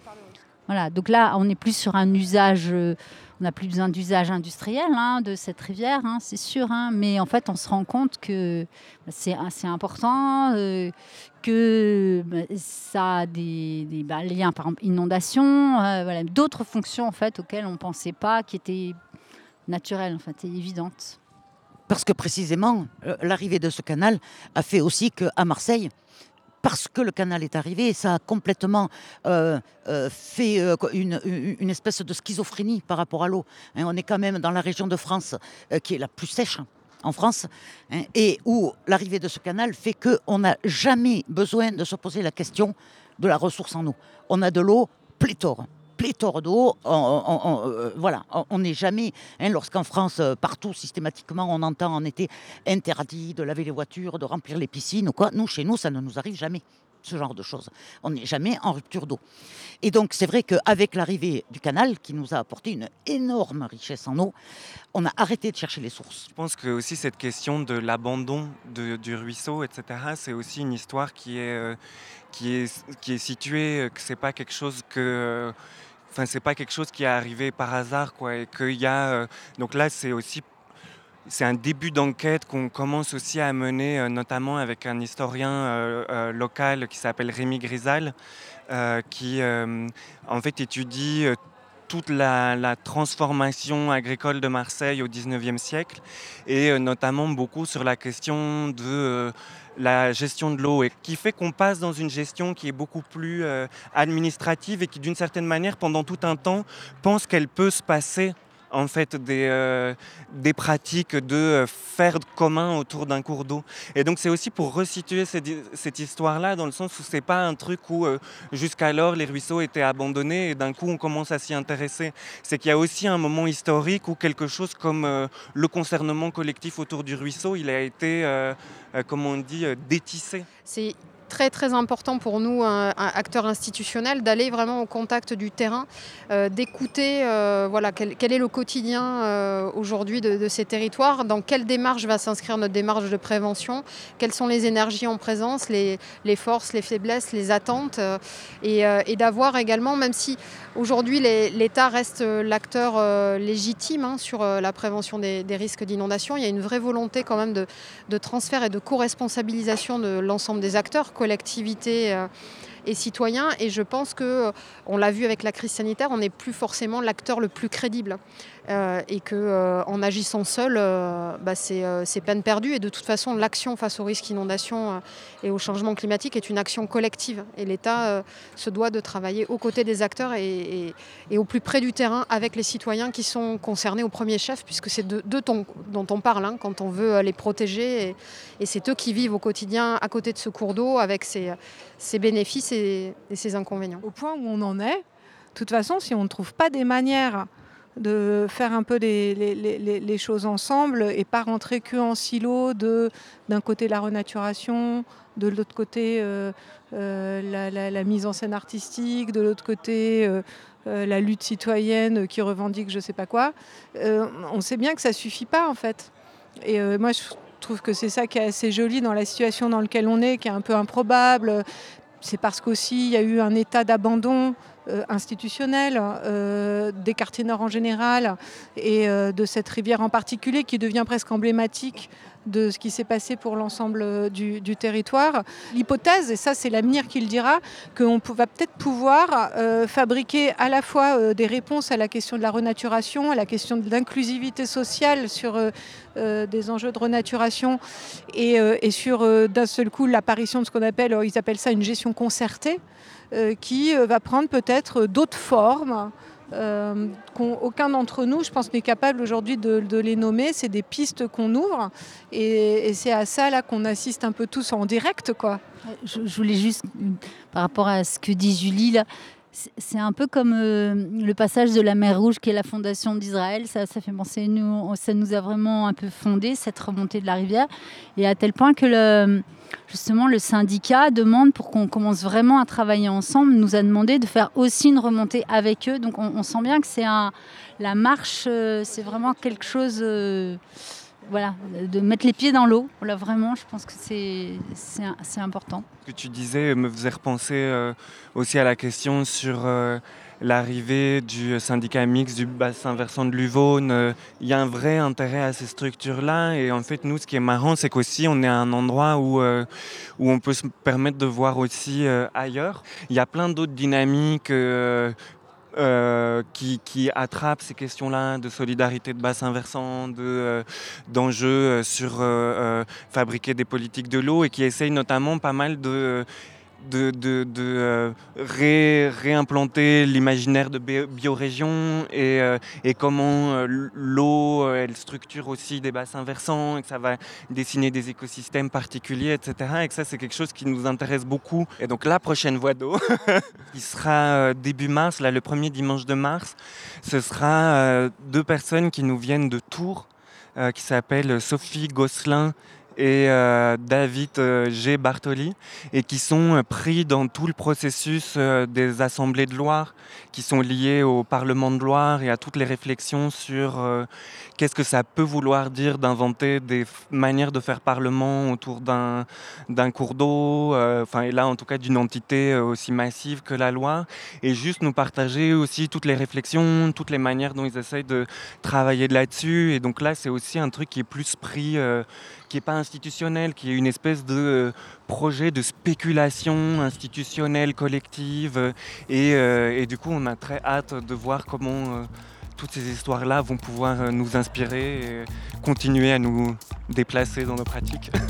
Voilà, donc là, on est plus sur un usage on n'a plus besoin d'usage industriel hein, de cette rivière, hein, c'est sûr. Hein. mais en fait, on se rend compte que bah, c'est assez important, euh, que bah, ça a des, bah, liens, par exemple, inondation, euh, d'autres fonctions en fait auxquelles on ne pensait pas, qui étaient naturelles, en fait, et évidentes. Parce que précisément, euh, l'arrivée de ce canal a fait aussi qu'à Marseille, parce que le canal est arrivé, ça a complètement euh, euh, fait une, espèce de schizophrénie par rapport à l'eau. Hein. on est quand même dans la région de France qui est la plus sèche en France, hein, et où l'arrivée de ce canal fait qu'on n'a jamais besoin de se poser la question de la ressource en eau. On a de l'eau pléthore pléthore d'eau. On, voilà, on n'est jamais, hein, lorsqu'en France, partout, systématiquement, on entend en été interdit de laver les voitures, de remplir les piscines ou quoi. Nous, chez nous, ça ne nous arrive jamais ce genre de choses. On n'est jamais en rupture d'eau. Et donc c'est vrai qu'avec l'arrivée du canal, qui nous a apporté une énorme richesse en eau, on a arrêté de chercher les sources. Je pense que aussi cette question de l'abandon du ruisseau, etc., c'est aussi une histoire qui est, euh, qui est, qui est située, euh, que c'est pas quelque chose que... Euh, enfin, c'est pas quelque chose qui est arrivé par hasard, quoi. Et qu'il y a. donc là, c'est aussi c'est un début d'enquête qu'on commence aussi à mener, euh, notamment avec un historien euh, euh, local qui s'appelle Rémi Grisal, qui en fait étudie toute la, transformation agricole de Marseille au 19e siècle, et notamment beaucoup sur la question de la gestion de l'eau, et qui fait qu'on passe dans une gestion qui est beaucoup plus administrative et qui, d'une certaine manière, pendant tout un temps, pense qu'elle peut se passer en fait des, euh, des pratiques de euh, faire commun autour d'un cours d'eau. Et donc c'est aussi pour resituer cette, cette histoire-là dans le sens où c'est pas un truc où euh, jusqu'alors les ruisseaux étaient abandonnés et d'un coup on commence à s'y intéresser. C'est qu'il y a aussi un moment historique où quelque chose comme le concernement collectif autour du ruisseau, il a été, comme on dit, détissé. Très très important pour nous, un, acteur institutionnel, d'aller vraiment au contact du terrain, euh, d'écouter euh, voilà, quel, est le quotidien euh, aujourd'hui de, ces territoires, dans quelle démarche va s'inscrire notre démarche de prévention, quelles sont les énergies en présence, les, forces, les faiblesses, les attentes, et, d'avoir également, même si aujourd'hui l'État reste l'acteur légitime hein, sur la prévention des, risques d'inondation, il y a une vraie volonté quand même de, de transfert et de co-responsabilisation de l'ensemble des acteurs collectivités euh, et citoyens. Et je pense que, euh, on l'a vu avec la crise sanitaire, on n'est plus forcément l'acteur le plus crédible. Euh, et qu'en euh, en agissant seul, euh, bah, c'est peine perdue. Et de toute façon, l'action face au risque d'inondation et au changement climatique est une action collective. Et l'État se doit de travailler aux côtés des acteurs et, au plus près du terrain avec les citoyens qui sont concernés au premier chef, puisque c'est d'eux dont on parle hein, quand on veut les protéger. Et, c'est eux qui vivent au quotidien à côté de ce cours d'eau avec ses, ses bénéfices et, ses inconvénients. Au point où on en est, de toute façon, si on ne trouve pas des manières de faire un peu les, choses ensemble et pas rentrer que en silo de d'un côté la renaturation, de l'autre côté euh, euh, la, mise en scène artistique, de l'autre côté euh, la lutte citoyenne qui revendique je sais pas quoi. on sait bien que ça suffit pas en fait. Et moi je trouve que c'est ça qui est assez joli dans la situation dans laquelle on est, qui est un peu improbable. C'est parce qu'aussi il y a eu un état d'abandon institutionnelle euh, des quartiers nord en général et euh, de cette rivière en particulier qui devient presque emblématique de ce qui s'est passé pour l'ensemble du, territoire. L'hypothèse, et ça c'est l'avenir qui le dira, qu'on va peut-être pouvoir fabriquer à la fois des réponses à la question de la renaturation, à la question de l'inclusivité sociale sur des enjeux de renaturation et, et sur d'un seul coup l'apparition de ce qu'on appelle, ils appellent ça une gestion concertée. Euh, qui euh, va prendre peut-être d'autres formes. Euh, qu'aucun d'entre nous, je pense, n'est capable aujourd'hui de, les nommer. C'est des pistes qu'on ouvre et, c'est à ça là qu'on assiste un peu tous en direct, quoi. Je, voulais juste, par rapport à ce que dit Julie là, c'est un peu comme euh, le passage de la mer Rouge qui est la fondation d'Israël. Ça, ça fait penser, nous, ça nous a vraiment un peu fondé cette remontée de la rivière. Et à tel point que le, justement le syndicat demande pour qu'on commence vraiment à travailler ensemble, nous a demandé de faire aussi une remontée avec eux. Donc on, sent bien que c'est un, la marche, euh, c'est vraiment quelque chose. Euh, voilà, de mettre les pieds dans l'eau. Voilà, vraiment, je pense que c'est important. Ce que tu disais me faisait repenser euh, aussi à la question sur euh, l'arrivée du syndicat mixte du bassin versant de l'Uvaune. Euh, il y a un vrai intérêt à ces structures-là. Et en fait, nous, ce qui est marrant, c'est qu'aussi, on est à un endroit où, où on peut se permettre de voir aussi ailleurs. Il y a plein d'autres dynamiques euh, qui, attrape ces questions-là de solidarité de bassin versant, euh, d'enjeux euh, sur fabriquer des politiques de l'eau et qui essaye notamment pas mal de de, euh, réimplanter l'imaginaire de biorégion et, euh, et comment euh, l'eau, elle structure aussi des bassins versants et que ça va dessiner des écosystèmes particuliers, etc. Et que ça, c'est quelque chose qui nous intéresse beaucoup. Et donc la prochaine voie d'eau, qui sera début mars, là, le premier dimanche de mars, ce sera deux personnes qui nous viennent de Tours, qui s'appellent Sophie Gosselin et euh, David euh, G. Bartoli, et qui sont euh, pris dans tout le processus des assemblées de Loire, qui sont liées au Parlement de Loire et à toutes les réflexions sur qu'est-ce que ça peut vouloir dire d'inventer des manières de faire Parlement autour d'un cours d'eau, enfin, et là en tout cas d'une entité aussi massive que la Loire, et juste nous partager aussi toutes les réflexions, toutes les manières dont ils essayent de travailler là-dessus, et donc là c'est aussi un truc qui est plus pris qui n'est pas institutionnel, qui est une espèce de euh, projet de spéculation institutionnelle collective. Et, euh, et, du coup, on a très hâte de voir comment euh, toutes ces histoires-là vont pouvoir nous inspirer et continuer à nous déplacer dans nos pratiques.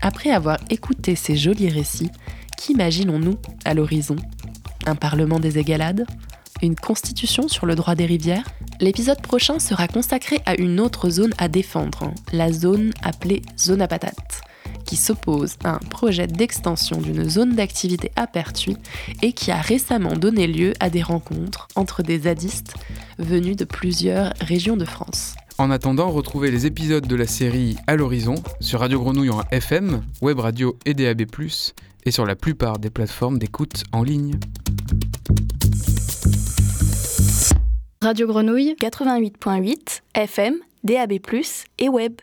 Après avoir écouté ces jolis récits, qu'imaginons-nous à l'horizon? Un parlement des égalades? Une constitution sur le droit des rivières. L'épisode prochain sera consacré à une autre zone à défendre, la zone appelée zone à patates, qui s'oppose à un projet d'extension d'une zone d'activité à Pertuis et qui a récemment donné lieu à des rencontres entre des zadistes venus de plusieurs régions de France. En attendant, retrouvez les épisodes de la série À l'horizon sur Radio Grenouille en FM, Web Radio et DAB+, et sur la plupart des plateformes d'écoute en ligne. Radio Grenouille 88.8 FM, DAB+, et web.